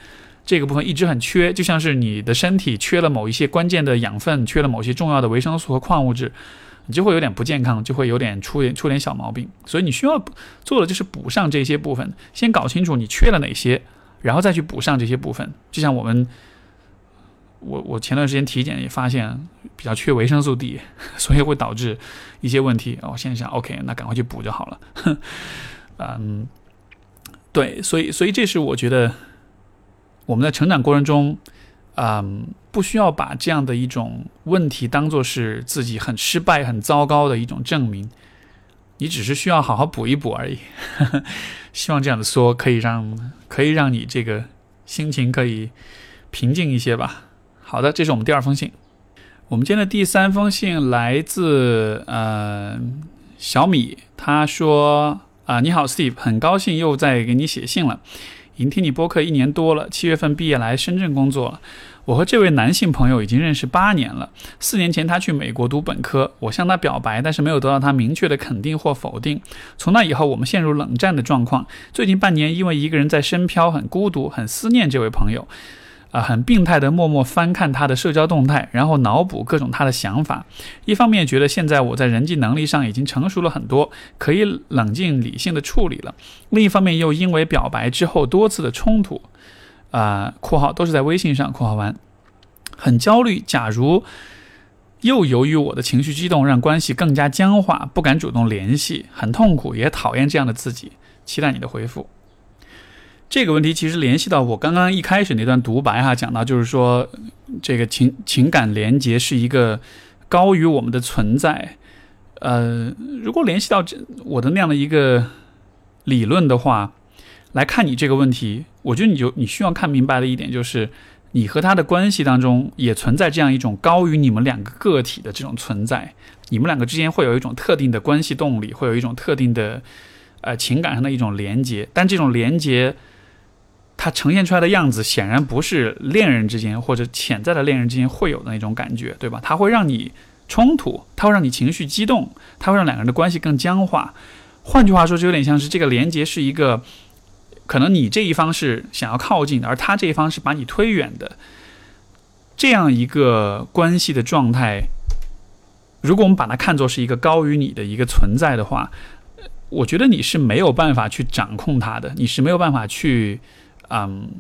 这个部分一直很缺，就像是你的身体缺了某一些关键的养分，缺了某些重要的维生素和矿物质，你就会有点不健康，就会有点出点出点小毛病。所以你需要做的就是补上这些部分，先搞清楚你缺了哪些，然后再去补上这些部分。就像我们，我我前段时间体检也发现比较缺维生素 D，所以会导致一些问题。哦现在想，OK，那赶快去补就好了。*laughs* 嗯，对，所以所以这是我觉得。我们在成长过程中，嗯，不需要把这样的一种问题当做是自己很失败、很糟糕的一种证明。你只是需要好好补一补而已。*laughs* 希望这样的说可以让可以让你这个心情可以平静一些吧。好的，这是我们第二封信。我们今天的第三封信来自呃小米，他说啊，你好，Steve，很高兴又在给你写信了。已经听你播客一年多了，七月份毕业来深圳工作了。我和这位男性朋友已经认识八年了。四年前他去美国读本科，我向他表白，但是没有得到他明确的肯定或否定。从那以后，我们陷入冷战的状况。最近半年，因为一个人在深漂，很孤独，很思念这位朋友。啊，很病态的默默翻看他的社交动态，然后脑补各种他的想法。一方面觉得现在我在人际能力上已经成熟了很多，可以冷静理性的处理了；另一方面又因为表白之后多次的冲突，啊（括号都是在微信上）（括号完），很焦虑。假如又由于我的情绪激动，让关系更加僵化，不敢主动联系，很痛苦，也讨厌这样的自己。期待你的回复。这个问题其实联系到我刚刚一开始那段独白哈，讲到就是说，这个情情感连接是一个高于我们的存在。呃，如果联系到这我的那样的一个理论的话，来看你这个问题，我觉得你就你需要看明白的一点就是，你和他的关系当中也存在这样一种高于你们两个个体的这种存在，你们两个之间会有一种特定的关系动力，会有一种特定的呃情感上的一种连接，但这种连接。它呈现出来的样子显然不是恋人之间或者潜在的恋人之间会有的那种感觉，对吧？它会让你冲突，它会让你情绪激动，它会让两个人的关系更僵化。换句话说，就有点像是这个连接是一个，可能你这一方是想要靠近的，而他这一方是把你推远的，这样一个关系的状态。如果我们把它看作是一个高于你的一个存在的话，我觉得你是没有办法去掌控它的，你是没有办法去。嗯，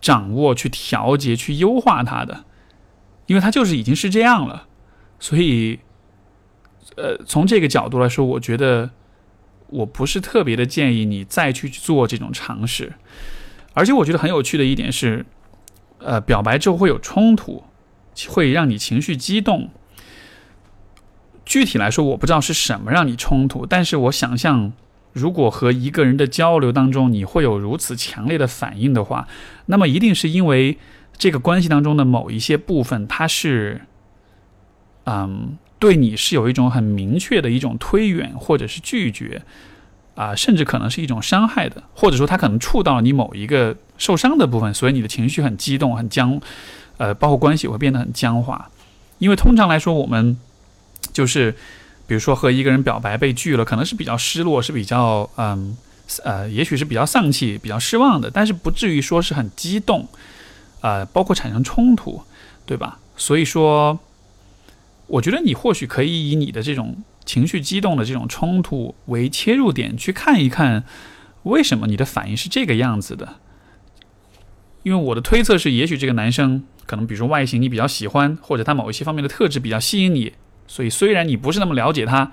掌握、去调节、去优化它的，因为它就是已经是这样了，所以，呃，从这个角度来说，我觉得我不是特别的建议你再去做这种尝试。而且，我觉得很有趣的一点是，呃，表白之后会有冲突，会让你情绪激动。具体来说，我不知道是什么让你冲突，但是我想象。如果和一个人的交流当中，你会有如此强烈的反应的话，那么一定是因为这个关系当中的某一些部分，它是，嗯，对你是有一种很明确的一种推远或者是拒绝，啊，甚至可能是一种伤害的，或者说他可能触到了你某一个受伤的部分，所以你的情绪很激动、很僵，呃，包括关系会变得很僵化。因为通常来说，我们就是。比如说和一个人表白被拒了，可能是比较失落，是比较嗯呃，也许是比较丧气、比较失望的，但是不至于说是很激动，呃，包括产生冲突，对吧？所以说，我觉得你或许可以以你的这种情绪激动的这种冲突为切入点，去看一看为什么你的反应是这个样子的。因为我的推测是，也许这个男生可能比如说外形你比较喜欢，或者他某一些方面的特质比较吸引你，所以虽然你不是那么了解他，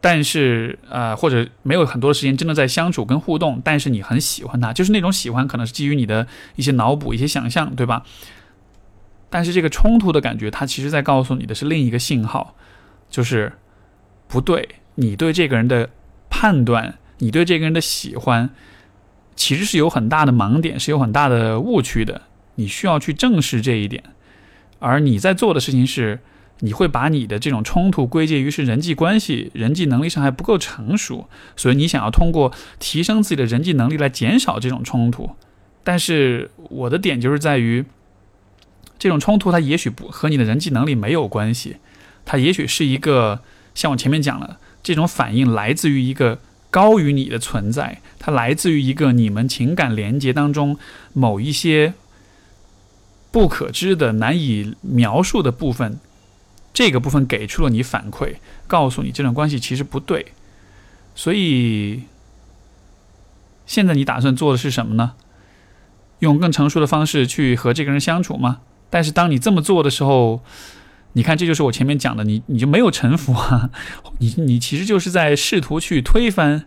但是呃或者没有很多时间真的在相处跟互动，但是你很喜欢他，就是那种喜欢可能是基于你的一些脑补、一些想象，对吧？但是这个冲突的感觉，它其实在告诉你的是另一个信号，就是不对，你对这个人的判断，你对这个人的喜欢。其实是有很大的盲点，是有很大的误区的。你需要去正视这一点，而你在做的事情是，你会把你的这种冲突归结于是人际关系、人际能力上还不够成熟，所以你想要通过提升自己的人际能力来减少这种冲突。但是我的点就是在于，这种冲突它也许不和你的人际能力没有关系，它也许是一个像我前面讲了，这种反应来自于一个。高于你的存在，它来自于一个你们情感连接当中某一些不可知的、难以描述的部分。这个部分给出了你反馈，告诉你这段关系其实不对。所以，现在你打算做的是什么呢？用更成熟的方式去和这个人相处吗？但是当你这么做的时候，你看，这就是我前面讲的，你你就没有臣服啊，*laughs* 你你其实就是在试图去推翻，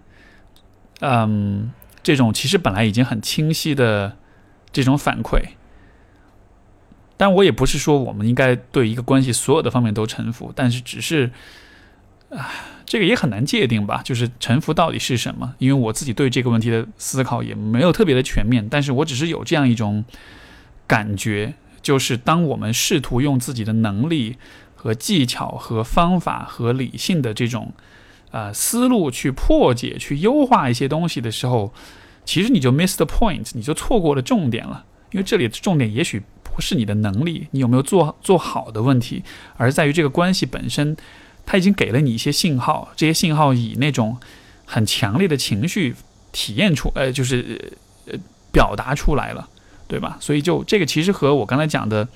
嗯，这种其实本来已经很清晰的这种反馈。但我也不是说我们应该对一个关系所有的方面都臣服，但是只是，啊，这个也很难界定吧，就是臣服到底是什么？因为我自己对这个问题的思考也没有特别的全面，但是我只是有这样一种感觉。就是当我们试图用自己的能力和技巧和方法和理性的这种呃思路去破解、去优化一些东西的时候，其实你就 miss the point，你就错过了重点了。因为这里的重点也许不是你的能力，你有没有做做好的问题，而在于这个关系本身，它已经给了你一些信号，这些信号以那种很强烈的情绪体验出，呃，就是呃表达出来了。对吧？所以就这个其实和我刚才讲的，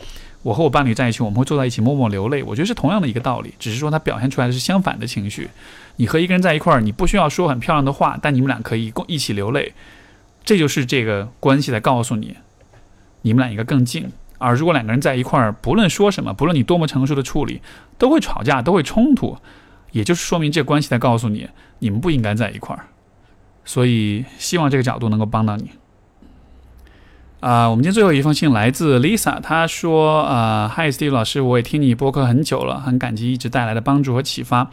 我和我伴侣在一起，我们会坐在一起默默流泪，我觉得是同样的一个道理，只是说它表现出来的是相反的情绪。你和一个人在一块儿，你不需要说很漂亮的话，但你们俩可以共一起流泪，这就是这个关系在告诉你，你们俩应该更近。而如果两个人在一块儿，不论说什么，不论你多么成熟的处理，都会吵架，都会冲突，也就是说明这关系在告诉你，你们不应该在一块儿。所以希望这个角度能够帮到你。啊，我们今天最后一封信来自 Lisa，她说：“呃，Hi Steve 老师，我也听你播客很久了，很感激一直带来的帮助和启发。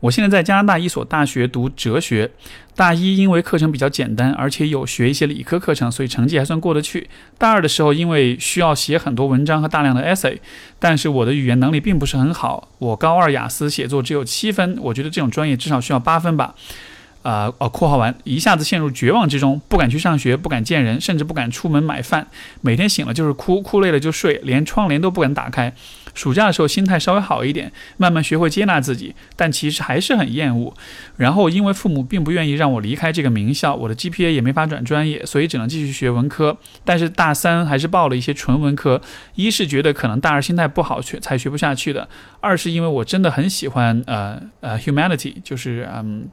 我现在在加拿大一所大学读哲学，大一因为课程比较简单，而且有学一些理科课程，所以成绩还算过得去。大二的时候，因为需要写很多文章和大量的 essay，但是我的语言能力并不是很好，我高二雅思写作只有七分，我觉得这种专业至少需要八分吧。”啊哦，括号完，一下子陷入绝望之中，不敢去上学，不敢见人，甚至不敢出门买饭。每天醒了就是哭，哭累了就睡，连窗帘都不敢打开。暑假的时候心态稍微好一点，慢慢学会接纳自己，但其实还是很厌恶。然后因为父母并不愿意让我离开这个名校，我的 GPA 也没法转专业，所以只能继续学文科。但是大三还是报了一些纯文科，一是觉得可能大二心态不好学才学不下去的，二是因为我真的很喜欢呃呃 humanity，就是嗯。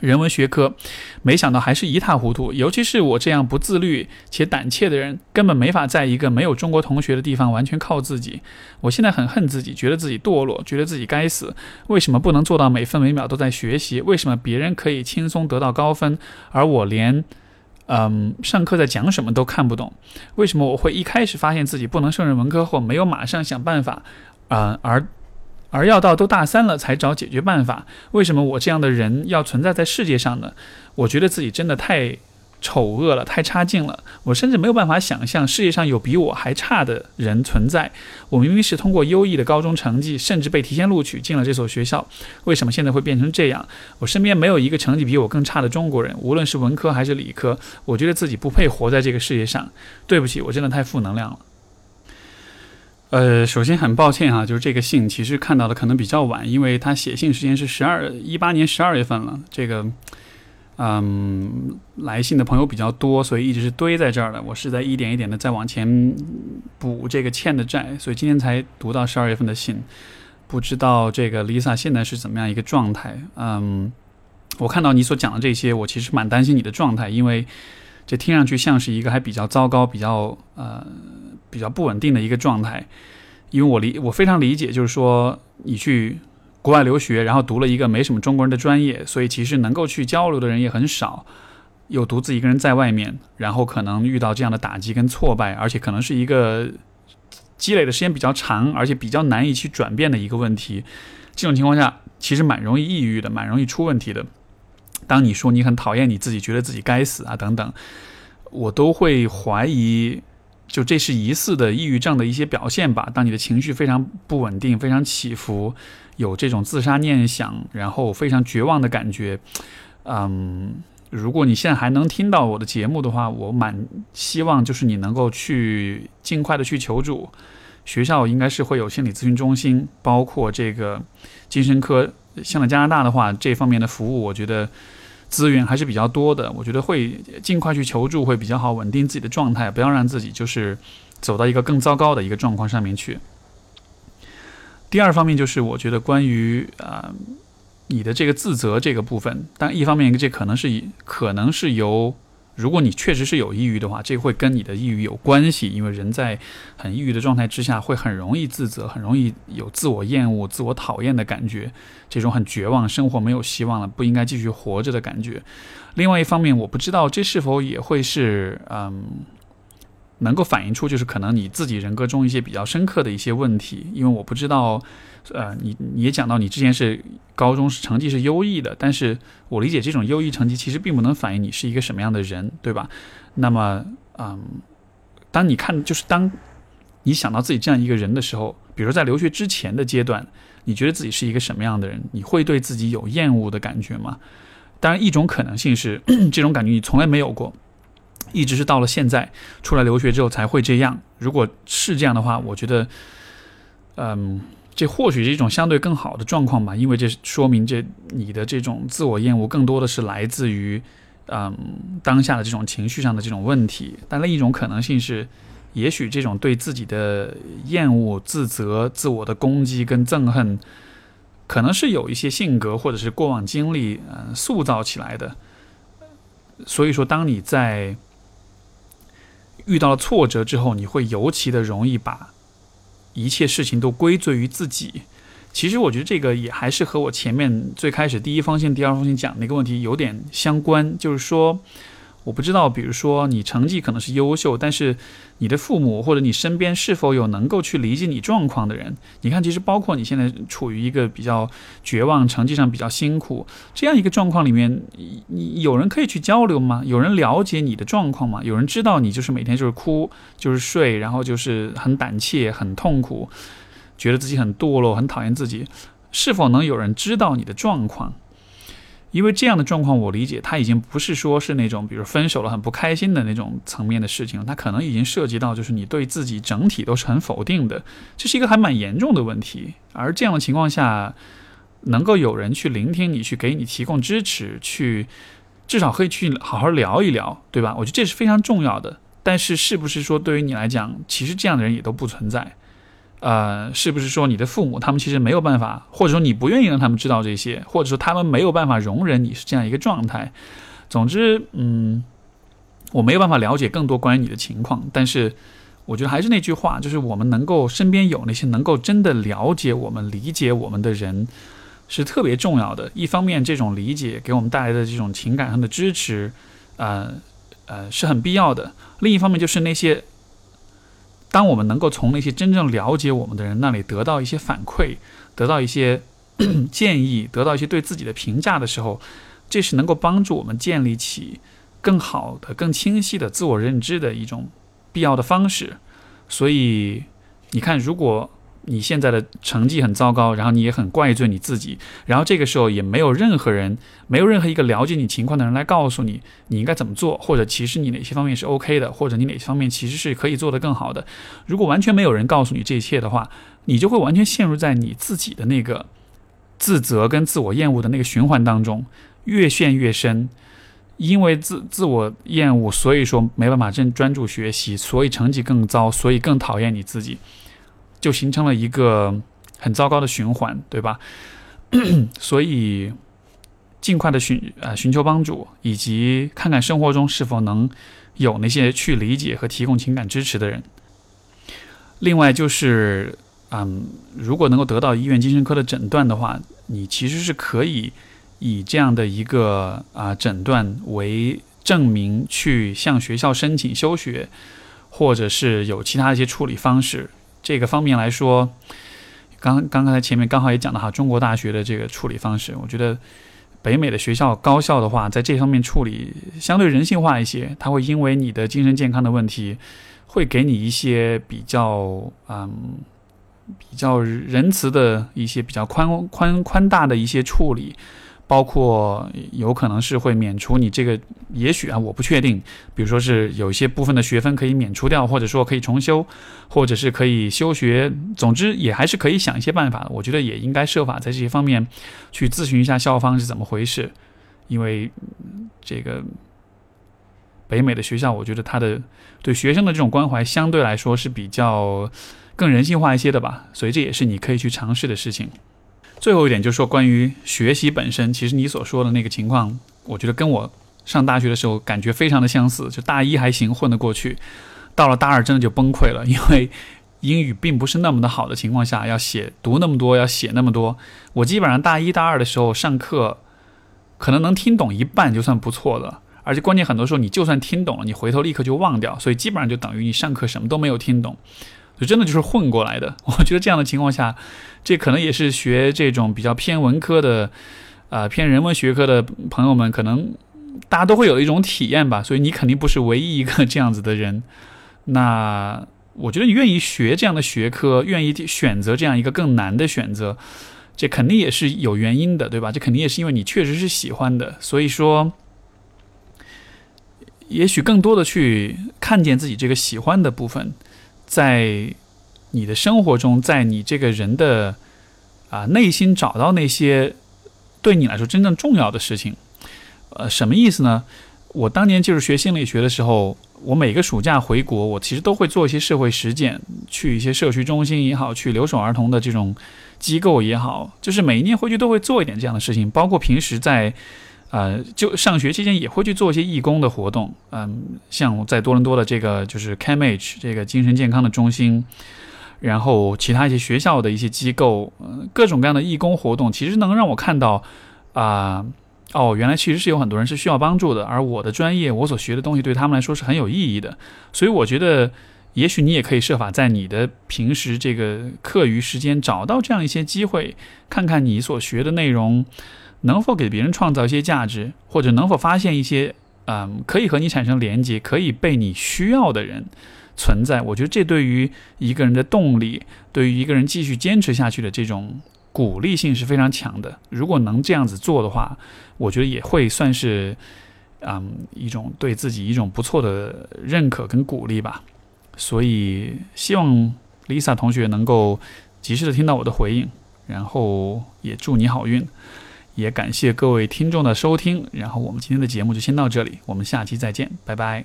人文学科，没想到还是一塌糊涂。尤其是我这样不自律且胆怯的人，根本没法在一个没有中国同学的地方完全靠自己。我现在很恨自己，觉得自己堕落，觉得自己该死。为什么不能做到每分每秒都在学习？为什么别人可以轻松得到高分，而我连，嗯，上课在讲什么都看不懂？为什么我会一开始发现自己不能胜任文科后，没有马上想办法，啊，而？而要到都大三了才找解决办法，为什么我这样的人要存在在世界上呢？我觉得自己真的太丑恶了，太差劲了。我甚至没有办法想象世界上有比我还差的人存在。我明明是通过优异的高中成绩，甚至被提前录取进了这所学校，为什么现在会变成这样？我身边没有一个成绩比我更差的中国人，无论是文科还是理科。我觉得自己不配活在这个世界上。对不起，我真的太负能量了。呃，首先很抱歉啊，就是这个信其实看到的可能比较晚，因为他写信时间是十二一八年十二月份了。这个，嗯，来信的朋友比较多，所以一直是堆在这儿的。我是在一点一点的在往前补这个欠的债，所以今天才读到十二月份的信。不知道这个 Lisa 现在是怎么样一个状态？嗯，我看到你所讲的这些，我其实蛮担心你的状态，因为这听上去像是一个还比较糟糕、比较呃。比较不稳定的一个状态。因为我理我非常理解，就是说你去国外留学，然后读了一个没什么中国人的专业，所以其实能够去交流的人也很少，又独自一个人在外面，然后可能遇到这样的打击跟挫败，而且可能是一个积累的时间比较长，而且比较难以去转变的一个问题。这种情况下，其实蛮容易抑郁的，蛮容易出问题的。当你说你很讨厌你自己，觉得自己该死啊等等，我都会怀疑。就这是疑似的抑郁症的一些表现吧。当你的情绪非常不稳定、非常起伏，有这种自杀念想，然后非常绝望的感觉，嗯，如果你现在还能听到我的节目的话，我蛮希望就是你能够去尽快的去求助。学校应该是会有心理咨询中心，包括这个精神科。像在加拿大的话，这方面的服务，我觉得。资源还是比较多的，我觉得会尽快去求助会比较好，稳定自己的状态，不要让自己就是走到一个更糟糕的一个状况上面去。第二方面就是我觉得关于啊你的这个自责这个部分，但一方面这可能是以可能是由。如果你确实是有抑郁的话，这会跟你的抑郁有关系，因为人在很抑郁的状态之下，会很容易自责，很容易有自我厌恶、自我讨厌的感觉，这种很绝望，生活没有希望了，不应该继续活着的感觉。另外一方面，我不知道这是否也会是嗯。能够反映出就是可能你自己人格中一些比较深刻的一些问题，因为我不知道，呃，你你也讲到你之前是高中成绩是优异的，但是我理解这种优异成绩其实并不能反映你是一个什么样的人，对吧？那么，嗯，当你看就是当你想到自己这样一个人的时候，比如在留学之前的阶段，你觉得自己是一个什么样的人？你会对自己有厌恶的感觉吗？当然，一种可能性是 *clears throat* 这种感觉你从来没有过。一直是到了现在出来留学之后才会这样。如果是这样的话，我觉得，嗯，这或许是一种相对更好的状况吧，因为这说明这你的这种自我厌恶更多的是来自于，嗯，当下的这种情绪上的这种问题。但另一种可能性是，也许这种对自己的厌恶、自责、自我的攻击跟憎恨，可能是有一些性格或者是过往经历嗯塑造起来的。所以说，当你在遇到了挫折之后，你会尤其的容易把一切事情都归罪于自己。其实我觉得这个也还是和我前面最开始第一封信、第二封信讲那个问题有点相关，就是说。我不知道，比如说你成绩可能是优秀，但是你的父母或者你身边是否有能够去理解你状况的人？你看，其实包括你现在处于一个比较绝望、成绩上比较辛苦这样一个状况里面，你有人可以去交流吗？有人了解你的状况吗？有人知道你就是每天就是哭，就是睡，然后就是很胆怯、很痛苦，觉得自己很堕落、很讨厌自己？是否能有人知道你的状况？因为这样的状况，我理解他已经不是说是那种，比如分手了很不开心的那种层面的事情了，他可能已经涉及到就是你对自己整体都是很否定的，这是一个还蛮严重的问题。而这样的情况下，能够有人去聆听你，去给你提供支持，去至少可以去好好聊一聊，对吧？我觉得这是非常重要的。但是，是不是说对于你来讲，其实这样的人也都不存在？呃，是不是说你的父母他们其实没有办法，或者说你不愿意让他们知道这些，或者说他们没有办法容忍你是这样一个状态？总之，嗯，我没有办法了解更多关于你的情况，但是我觉得还是那句话，就是我们能够身边有那些能够真的了解我们、理解我们的人，是特别重要的。一方面，这种理解给我们带来的这种情感上的支持，呃呃，是很必要的；另一方面，就是那些。当我们能够从那些真正了解我们的人那里得到一些反馈，得到一些 *clears throat* 建议，得到一些对自己的评价的时候，这是能够帮助我们建立起更好的、更清晰的自我认知的一种必要的方式。所以，你看，如果。你现在的成绩很糟糕，然后你也很怪罪你自己，然后这个时候也没有任何人，没有任何一个了解你情况的人来告诉你你应该怎么做，或者其实你哪些方面是 OK 的，或者你哪些方面其实是可以做得更好的。如果完全没有人告诉你这一切的话，你就会完全陷入在你自己的那个自责跟自我厌恶的那个循环当中，越陷越深。因为自自我厌恶，所以说没办法正专注学习，所以成绩更糟，所以更讨厌你自己。就形成了一个很糟糕的循环，对吧？*clears throat* 所以尽快的寻呃寻求帮助，以及看看生活中是否能有那些去理解和提供情感支持的人。另外就是，嗯，如果能够得到医院精神科的诊断的话，你其实是可以以这样的一个啊诊断为证明去向学校申请休学，或者是有其他一些处理方式。这个方面来说，刚刚刚才前面刚好也讲到哈，中国大学的这个处理方式，我觉得北美的学校高校的话，在这方面处理相对人性化一些，他会因为你的精神健康的问题。会给你一些比较嗯比较仁慈的一些比较宽宽宽大的一些处理，包括有可能是会免除你这个，也许啊我不确定，比如说是有一些部分的学分可以免除掉，或者说可以重修，或者是可以休学，总之也还是可以想一些办法的。我觉得也应该设法在这些方面去咨询一下校方是怎么回事，因为这个。北美的学校，我觉得他的对学生的这种关怀相对来说是比较更人性化一些的吧，所以这也是你可以去尝试的事情。最后一点就是说，关于学习本身，其实你所说的那个情况，我觉得跟我上大学的时候感觉非常的相似。就大一还行，混得过去，到了大二真的就崩溃了，因为英语并不是那么的好的情况下，要写读那么多，要写那么多。我基本上大一大二的时候上课，可能能听懂一半就算不错了。而且关键很多时候，你就算听懂了，你回头立刻就忘掉，所以基本上就等于你上课什么都没有听懂，就真的就是混过来的。*laughs* 我觉得这样的情况下，这可能也是学这种比较偏文科的，呃，偏人文学科的朋友们，可能大家都会有一种体验吧。所以你肯定不是唯一一个这样子的人。那我觉得你愿意学这样的学科，愿意选择这样一个更难的选择，这肯定也是有原因的，对吧？这肯定也是因为你确实是喜欢的。所以说。也许更多的去看见自己这个喜欢的部分，在你的生活中，在你这个人的啊内心找到那些对你来说真正重要的事情。呃，什么意思呢？我当年就是学心理学的时候，我每个暑假回国，我其实都会做一些社会实践，去一些社区中心也好，去留守儿童的这种机构也好，就是每一年回去都会做一点这样的事情，包括平时在。呃，就上学期间也会去做一些义工的活动，嗯，像在多伦多的这个就是 CAMH 这个精神健康的中心，然后其他一些学校的一些机构，各种各样的义工活动，其实能让我看到，啊，哦，原来其实是有很多人是需要帮助的，而我的专业，我所学的东西对他们来说是很有意义的，所以我觉得，也许你也可以设法在你的平时这个课余时间找到这样一些机会，看看你所学的内容。能否给别人创造一些价值，或者能否发现一些嗯可以和你产生连接、可以被你需要的人存在？我觉得这对于一个人的动力，对于一个人继续坚持下去的这种鼓励性是非常强的。如果能这样子做的话，我觉得也会算是嗯一种对自己一种不错的认可跟鼓励吧。所以希望 Lisa 同学能够及时的听到我的回应，然后也祝你好运。也感谢各位听众的收听，然后我们今天的节目就先到这里，我们下期再见，拜拜。